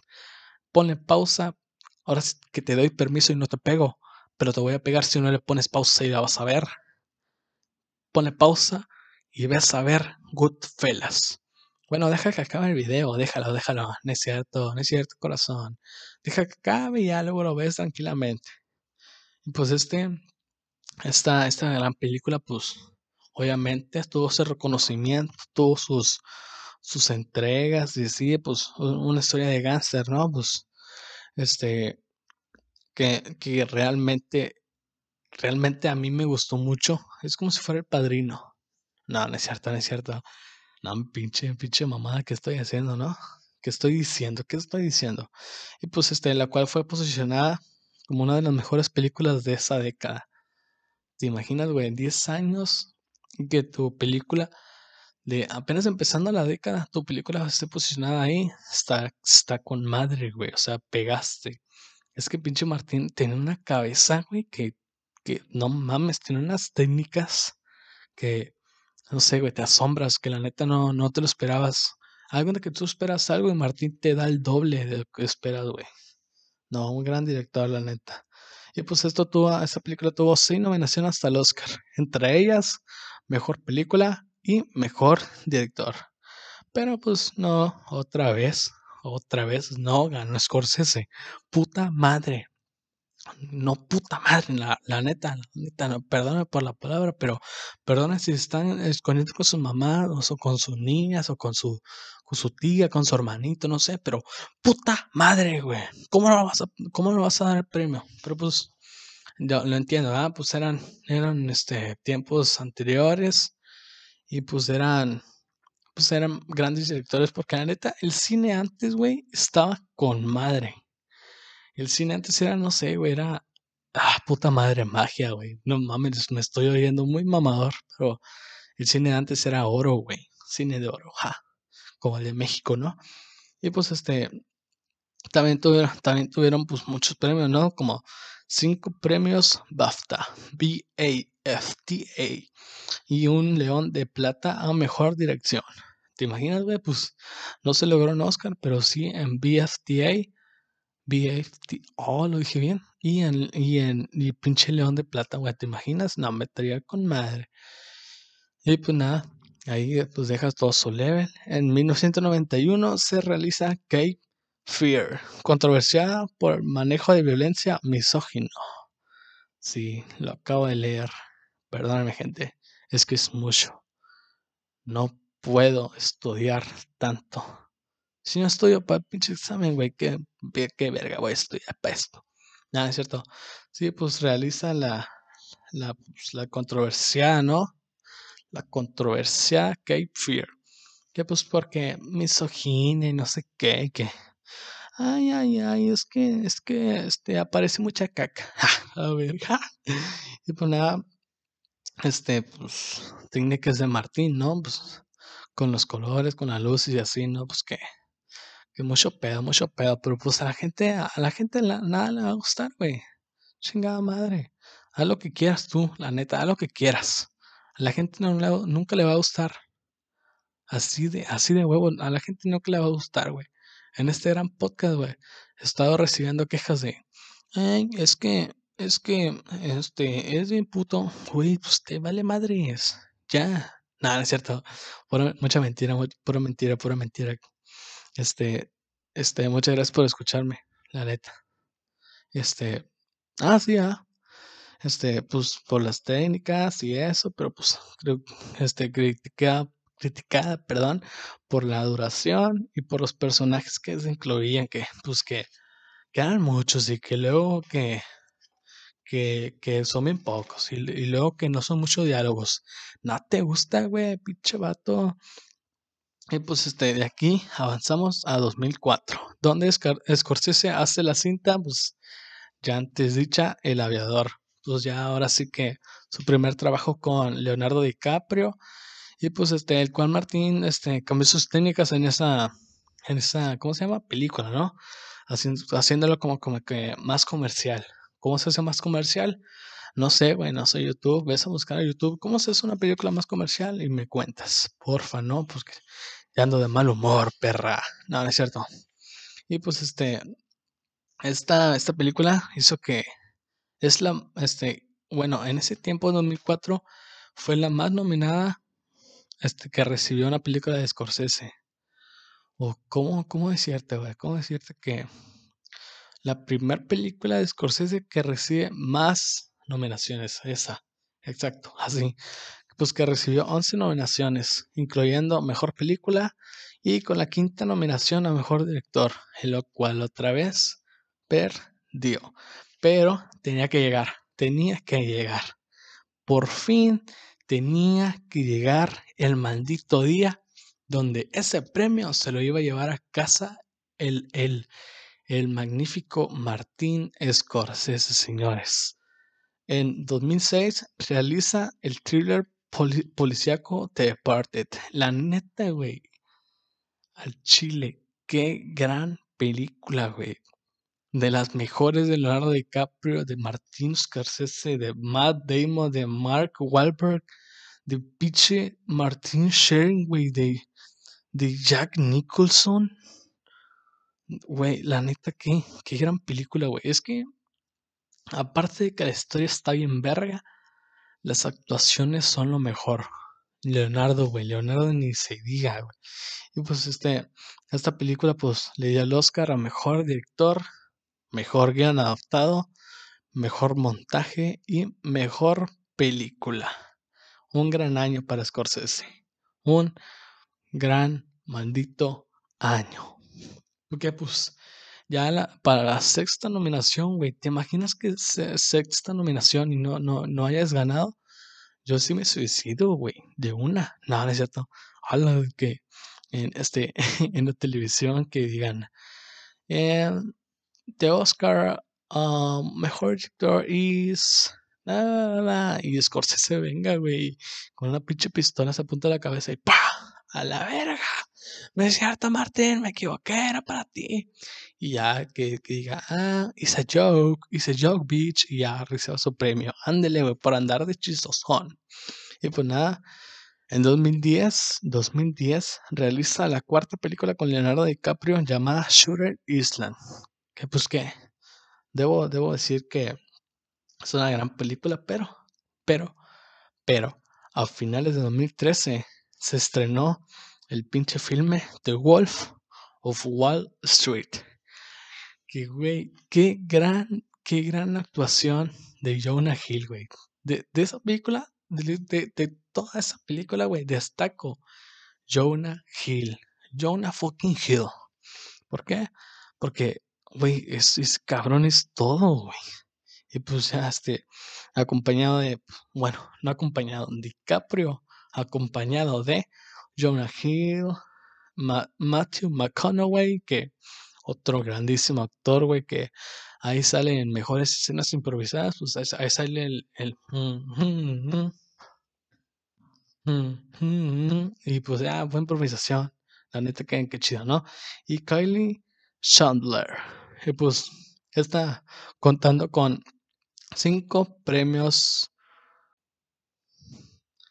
ponle pausa. Ahora que te doy permiso y no te pego. pero te voy a pegar si no le pones pausa y la vas a ver. Pone pausa y ves a ver Goodfellas. Bueno, deja que acabe el video, déjalo, déjalo. No es cierto, no es cierto, corazón. Deja que acabe y ya luego lo ves tranquilamente. Y pues este, esta, esta gran película, pues, obviamente tuvo ese reconocimiento, tuvo sus, sus entregas y sí, pues, una historia de gánster, ¿no? Pues, este, que, que realmente, realmente a mí me gustó mucho. Es como si fuera el padrino. No, no es cierto, no es cierto. No, pinche, pinche mamada que estoy haciendo, ¿no? ¿Qué estoy diciendo? ¿Qué estoy diciendo? Y pues este, la cual fue posicionada como una de las mejores películas de esa década. ¿Te imaginas, güey? 10 años que tu película de apenas empezando la década, tu película esté posicionada ahí, está, está con madre, güey. O sea, pegaste. Es que pinche Martín tiene una cabeza, güey, que, que no mames, tiene unas técnicas que, no sé, güey, te asombras, que la neta no, no te lo esperabas. Algo de que tú esperas algo y Martín te da el doble de lo que esperas, güey. No, un gran director, la neta. Y pues esto tuvo, esta película tuvo seis nominaciones hasta el Oscar. (laughs) Entre ellas, mejor película y mejor director. Pero pues no, otra vez, otra vez no ganó Scorsese. Puta madre. No, puta madre, la, la neta, la neta, no, perdóname por la palabra, pero perdona si están escondiendo con sus mamás o con sus niñas o con su, con su tía, con su hermanito, no sé, pero puta madre, güey. ¿Cómo no vas a, cómo no vas a dar el premio? Pero pues, yo lo entiendo, ¿verdad? Pues eran, eran este, tiempos anteriores y pues eran, pues eran grandes directores, porque la neta, el cine antes, güey, estaba con madre. El cine antes era, no sé, güey, era. Ah, puta madre, magia, güey. No mames, me estoy oyendo muy mamador, pero el cine antes era oro, güey. Cine de oro, ja. Como el de México, ¿no? Y pues este. También tuvieron, también tuvieron pues muchos premios, ¿no? Como cinco premios BAFTA, B-A-F-T-A, y un león de plata a mejor dirección. ¿Te imaginas, güey? Pues no se logró un Oscar, pero sí en BFTA BFT. Oh, lo dije bien. Y en, y en y pinche León de Plata, güey, ¿te imaginas? No, me traía con madre. Y pues nada, ahí pues dejas todo su level. En 1991 se realiza Cape Fear, controversiada por manejo de violencia misógino. Sí, lo acabo de leer. Perdóname, gente, es que es mucho. No puedo estudiar tanto. Si no estudio para el pinche examen, güey, ¿qué, qué verga voy a estudiar para esto? Nada, es cierto. Sí, pues realiza la, la, pues, la controversia, ¿no? La controversia Cape Fear. Que pues porque misoginia y no sé qué, que... Ay, ay, ay, es que, es que, este, aparece mucha caca. (laughs) a ver, y pues nada, este, pues, técnicas de Martín, ¿no? Pues, con los colores, con la luz y así, ¿no? Pues que que mucho pedo, mucho pedo, pero pues a la gente, a la gente nada le va a gustar, güey. Chingada madre. Haz lo que quieras tú, la neta, haz lo que quieras. A la gente no nunca le va a gustar. Así de, así de huevo, a la gente nunca le va a gustar, güey. En este gran podcast, güey, he estado recibiendo quejas de, es que, es que, este, es bien puto, güey, pues te vale madres. Ya. Nada, es cierto. mucha mentira, pura mentira, pura mentira. Este, este, muchas gracias por escucharme, la neta. Este, ah, sí, ah. Este, pues por las técnicas y eso, pero pues creo, este, criticada, criticada, perdón, por la duración y por los personajes que se incluían, que, pues que, que eran muchos y que luego que, que, que son bien pocos y, luego que no son muchos diálogos. No te gusta, güey, pinche vato. Y pues este, de aquí avanzamos a 2004, donde Scorsese hace la cinta, pues ya antes dicha, El Aviador. Pues ya ahora sí que su primer trabajo con Leonardo DiCaprio. Y pues este, el cual Martín este, cambió sus técnicas en esa, en esa, ¿cómo se llama? Película, ¿no? Haciendo, haciéndolo como, como que más comercial. ¿Cómo se hace más comercial? No sé, güey, no sé YouTube. Ves a buscar a YouTube cómo se hace una película más comercial y me cuentas. Porfa, ¿no? Pues que ya ando de mal humor, perra. No, no es cierto. Y pues este, esta, esta película hizo que, Es la, este, bueno, en ese tiempo, 2004, fue la más nominada este, que recibió una película de Scorsese. O cómo, cómo decirte, güey, cómo decirte que la primera película de Scorsese que recibe más nominaciones, esa, exacto, así, pues que recibió 11 nominaciones, incluyendo Mejor Película y con la quinta nominación a Mejor Director, en lo cual otra vez perdió. Pero tenía que llegar, tenía que llegar. Por fin tenía que llegar el maldito día donde ese premio se lo iba a llevar a casa el, el, el magnífico Martín Scorsese, señores. En 2006 realiza el thriller policíaco The Departed. La neta, güey. Al chile. Qué gran película, güey. De las mejores de Leonardo DiCaprio, de Martin Scorsese, de Matt Damon, de Mark Wahlberg, de pinche Martin Shering, de, de Jack Nicholson. Güey, la neta, qué, qué gran película, güey. Es que, aparte de que la historia está bien verga, las actuaciones son lo mejor. Leonardo, güey, Leonardo ni se diga, güey. Y pues este, esta película pues le dio el Oscar a Mejor Director, Mejor Guión Adaptado, Mejor Montaje y Mejor Película. Un gran año para Scorsese. Un gran maldito año. Porque pues ya para la sexta nominación, güey, ¿te imaginas que sexta nominación y no, no, no hayas ganado? Yo sí me suicido, güey, de una. No, no es cierto. Habla que en, este, (laughs) en la televisión que digan, eh, The Oscar um, Mejor Director is... y Scorsese venga, güey, con una pinche pistola se apunta a la cabeza y ¡pa! ¡A la verga! No es cierto, Martín, me equivoqué, era para ti. Y ya que, diga, ah, it's a joke, it's a joke, bitch, y ya reciba su premio. Ándele, güey, por andar de chistosón. Y pues nada, en 2010, 2010 realiza la cuarta película con Leonardo DiCaprio llamada Shooter Island. Que pues que, debo, debo decir que es una gran película, pero, pero, pero, a finales de 2013 se estrenó el pinche filme The Wolf of Wall Street. Que, güey, qué gran, qué gran actuación de Jonah Hill, güey. De, esa película, de, de, toda esa película, güey, destaco Jonah Hill. Jonah fucking Hill. ¿Por qué? Porque, güey, es, es cabrón, es todo, güey. Y pues ya, este, acompañado de, bueno, no acompañado, DiCaprio, acompañado de Jonah Hill, Matthew McConaughey, que otro grandísimo actor, güey, que ahí sale en mejores escenas improvisadas, pues ahí, sale el, el y pues ya, fue improvisación, la neta que, que chido, ¿no? Y Kylie Chandler, pues está contando con cinco premios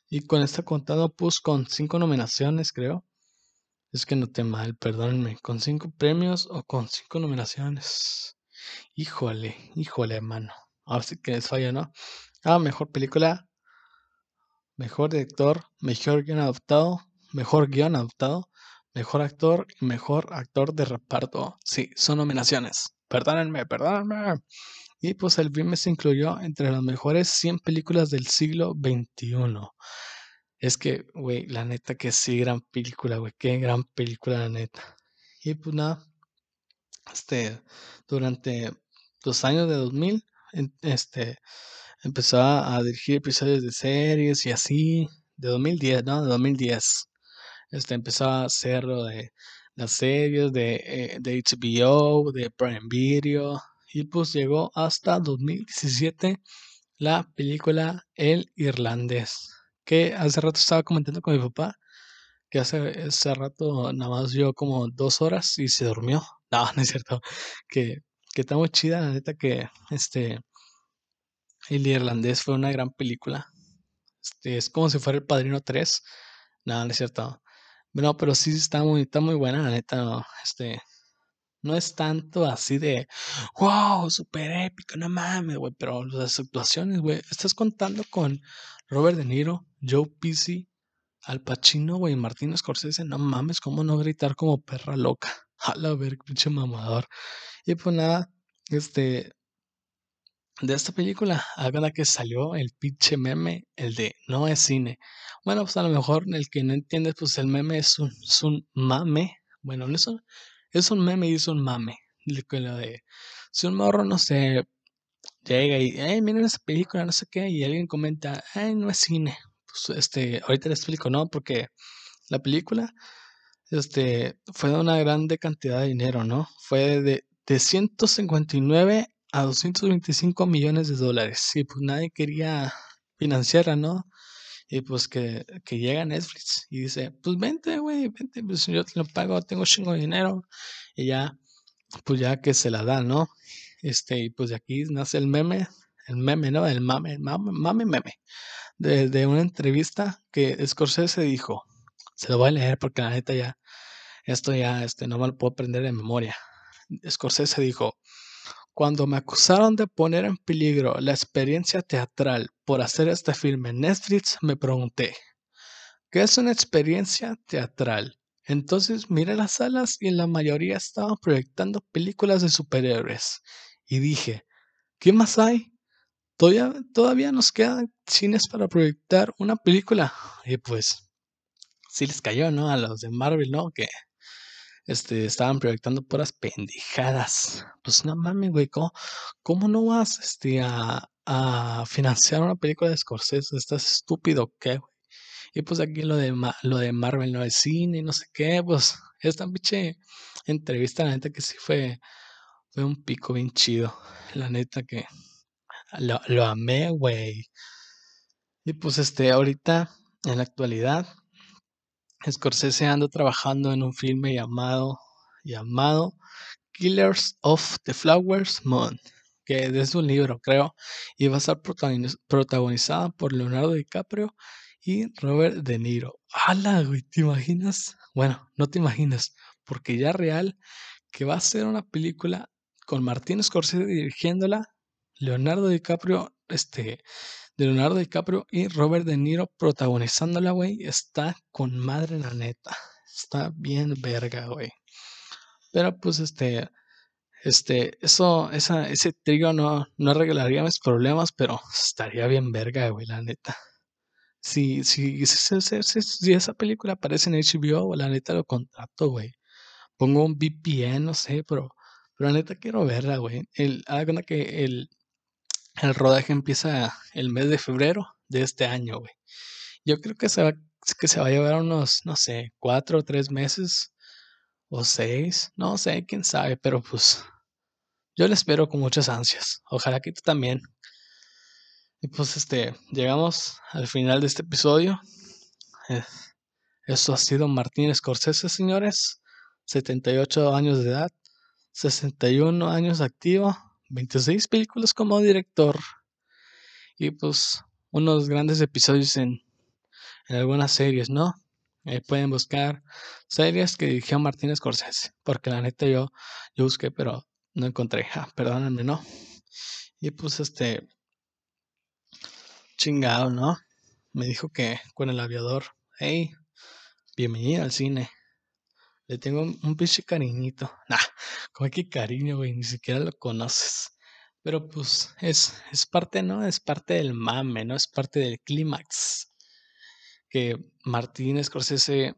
y con esta contado, pues con cinco nominaciones, creo. Es que no te mal, perdónenme. Con cinco premios o con cinco nominaciones. Híjole, híjole, hermano. Ahora sí que les falla, ¿no? Ah, mejor película. Mejor director. Mejor guion adaptado. Mejor guion adaptado. Mejor actor y mejor actor de reparto. Sí, son nominaciones. Perdónenme, perdónenme. Y pues el filme se incluyó entre las mejores 100 películas del siglo XXI. Es que, güey, la neta que sí, gran película, güey, qué gran película, la neta. Y pues nada, este, durante los años de 2000, este, empezó a dirigir episodios de series y así, de 2010, ¿no? De 2010. Este, empezó a hacer lo de las series de, eh, de HBO, de Prime Video, y pues llegó hasta 2017 la película El Irlandés, que hace rato estaba comentando con mi papá, que hace, ese rato nada más yo como dos horas y se durmió. (laughs) No, no es cierto, que, que está muy chida, la neta que este El Irlandés fue una gran película. Este, es como si fuera el Padrino 3. No, no es cierto. No, pero sí está muy, está muy buena, la neta, este, No es tanto así de, wow, súper épico, no mames, güey. Pero las actuaciones, güey. Estás contando con Robert De Niro, Joe Pesci, Al Pacino, güey, Martín Scorsese. No mames, cómo no gritar como perra loca. (laughs) A la ver, pinche mamador. Y pues nada, este, de esta película, haga que salió el pinche meme, el de no es cine. Bueno, pues a lo mejor el que no entiende, pues el meme es un, un mame. Bueno, no es un, es un meme y es un mame. Lo de, si un morro, no sé, llega y, hey, miren esa película, no sé qué, y alguien comenta, ay, no es cine. Pues este, ahorita les explico, ¿no? Porque la película, este, fue de una grande cantidad de dinero, ¿no? Fue de, de 159 a 225 millones de dólares. Y pues nadie quería financiarla, ¿no? Y pues que, que llega Netflix y dice, pues vente, güey, vente, pues yo te lo pago, tengo chingo de dinero. Y ya, pues ya que se la da, ¿no? Este, y pues de aquí nace el meme, el meme, ¿no? El mame, el mame, mame, meme. De, una entrevista que Scorsese dijo, se lo voy a leer porque la neta ya, esto ya, este, no me lo puedo aprender de memoria. Scorsese dijo, cuando me acusaron de poner en peligro la experiencia teatral por hacer este filme en Netflix, me pregunté, ¿qué es una experiencia teatral? Entonces miré las salas y en la mayoría estaban proyectando películas de superhéroes. Y dije, ¿qué más hay? Todavía, todavía nos quedan cines para proyectar una película. Y pues, sí les cayó, ¿no? A los de Marvel, ¿no? Que este, estaban proyectando puras pendejadas. Pues no mames, güey, ¿cómo, no vas este, a, financiar una película de Scorsese? ¿Estás estúpido qué, güey? Y pues aquí lo de, lo de Marvel no es cine, no sé qué, pues esta pinche entrevista, la neta que sí fue, fue un pico bien chido. La neta que lo, lo amé, güey. Y pues este, ahorita, en la actualidad, Scorsese anda trabajando en un filme llamado, llamado Killers of the Flowers Moon, que es un libro, creo, y va a estar protagonizada por Leonardo DiCaprio y Robert De Niro. ¡Hala, güey! ¿Te imaginas? Bueno, no te imaginas, porque ya real que va a ser una película con Martín Scorsese dirigiéndola, Leonardo DiCaprio este, de Leonardo DiCaprio y Robert De Niro protagonizándola, güey, está con madre la neta. Está bien verga, güey. Pero pues este, este, eso, esa, ese trío no, no arreglaría mis problemas, pero estaría bien verga, güey, la neta. Si, si, si, esa película aparece en HBO, la neta lo contrato, güey. Pongo un VPN, no sé, pero, pero la neta quiero verla, güey. El, que el, el rodaje empieza el mes de febrero de este año, güey. Yo creo que se va, que se va a llevar unos, no sé, cuatro o tres meses o seis, no sé, quién sabe, pero pues yo le espero con muchas ansias. Ojalá que tú también. Y pues este, llegamos al final de este episodio. Eh, esto ha sido Martín Scorsese, señores. 78 años de edad, 61 años activo, 26 películas como director y pues unos grandes episodios en, en algunas series, ¿no? pueden buscar series que dirigió Martínez Scorsese, porque la neta yo, yo busqué, pero no encontré. Ah, perdónenme, ¿no? Y pues este chingado, ¿no? Me dijo que con el aviador, hey, bienvenido al cine. Le tengo un, pinche cariñito. (laughs) Nah, como que cariño, güey, ni siquiera lo conoces. Pero pues es, es parte, ¿no? Es parte del mame, ¿no? Es parte del clímax. Que Martín Scorsese,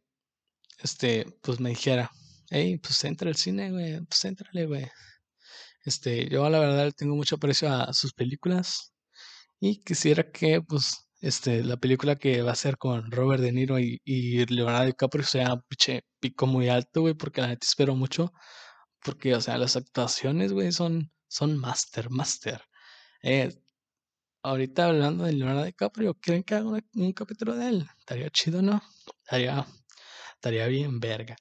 este, pues me dijera, hey, pues entra al cine, güey, pues entrale, güey. Este, yo la verdad tengo mucho aprecio a sus películas y quisiera que, pues, este, la película que va a ser con Robert De Niro y, y Leonardo DiCaprio sea un pico muy alto, güey, porque la neta espero mucho. Porque, o sea, las actuaciones, güey, son, son master, master. Eh, ahorita hablando de Leonardo DiCaprio, ¿creen que haga un capítulo de él? Estaría chido, ¿no? Estaría, estaría bien verga.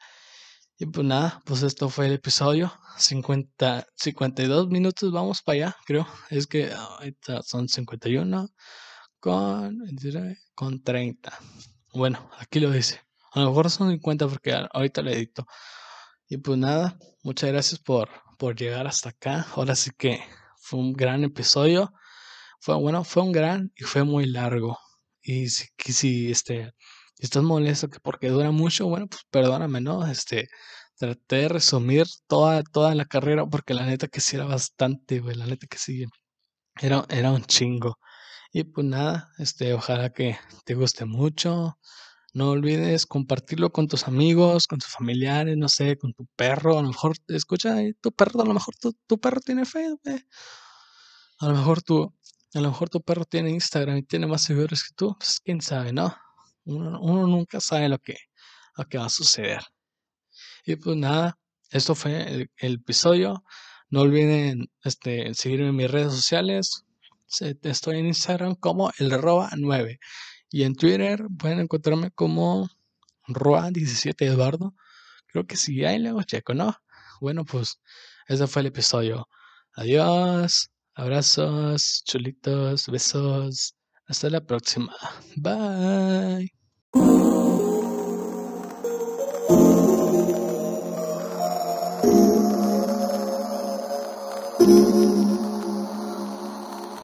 Y pues nada, pues esto fue el episodio. 50, 52 minutos, vamos para allá, creo. Es que ahorita son 51 con, con 30. Bueno, aquí lo dice. A lo mejor son 50 porque ahorita lo edito. Y pues nada, muchas gracias por, por llegar hasta acá. Ahora sí que fue un gran episodio. Fue bueno, fue un gran y fue muy largo. Y si, si este, estás molesto que porque dura mucho, bueno, pues perdóname, ¿no? Este, traté de resumir toda, toda la carrera porque la neta que sí era bastante, güey, la neta que sí era, era un chingo. Y pues nada, este, ojalá que te guste mucho. No olvides compartirlo con tus amigos, con tus familiares, no sé, con tu perro. A lo mejor, escucha, tu perro, a lo mejor tu, tu perro tiene Facebook. A lo mejor tu, a lo mejor tu perro tiene Instagram y tiene más seguidores que tú. Pues quién sabe, ¿no? Uno, uno nunca sabe lo que, lo que va a suceder. Y pues nada, esto fue el, el episodio. No olviden este, seguirme en mis redes sociales. Estoy en Instagram como el arroba 9. Y en Twitter pueden encontrarme como Roa17 Eduardo. Creo que sí, ahí luego checo, ¿no? Bueno, pues ese fue el episodio. Adiós, abrazos, chulitos, besos. Hasta la próxima. Bye.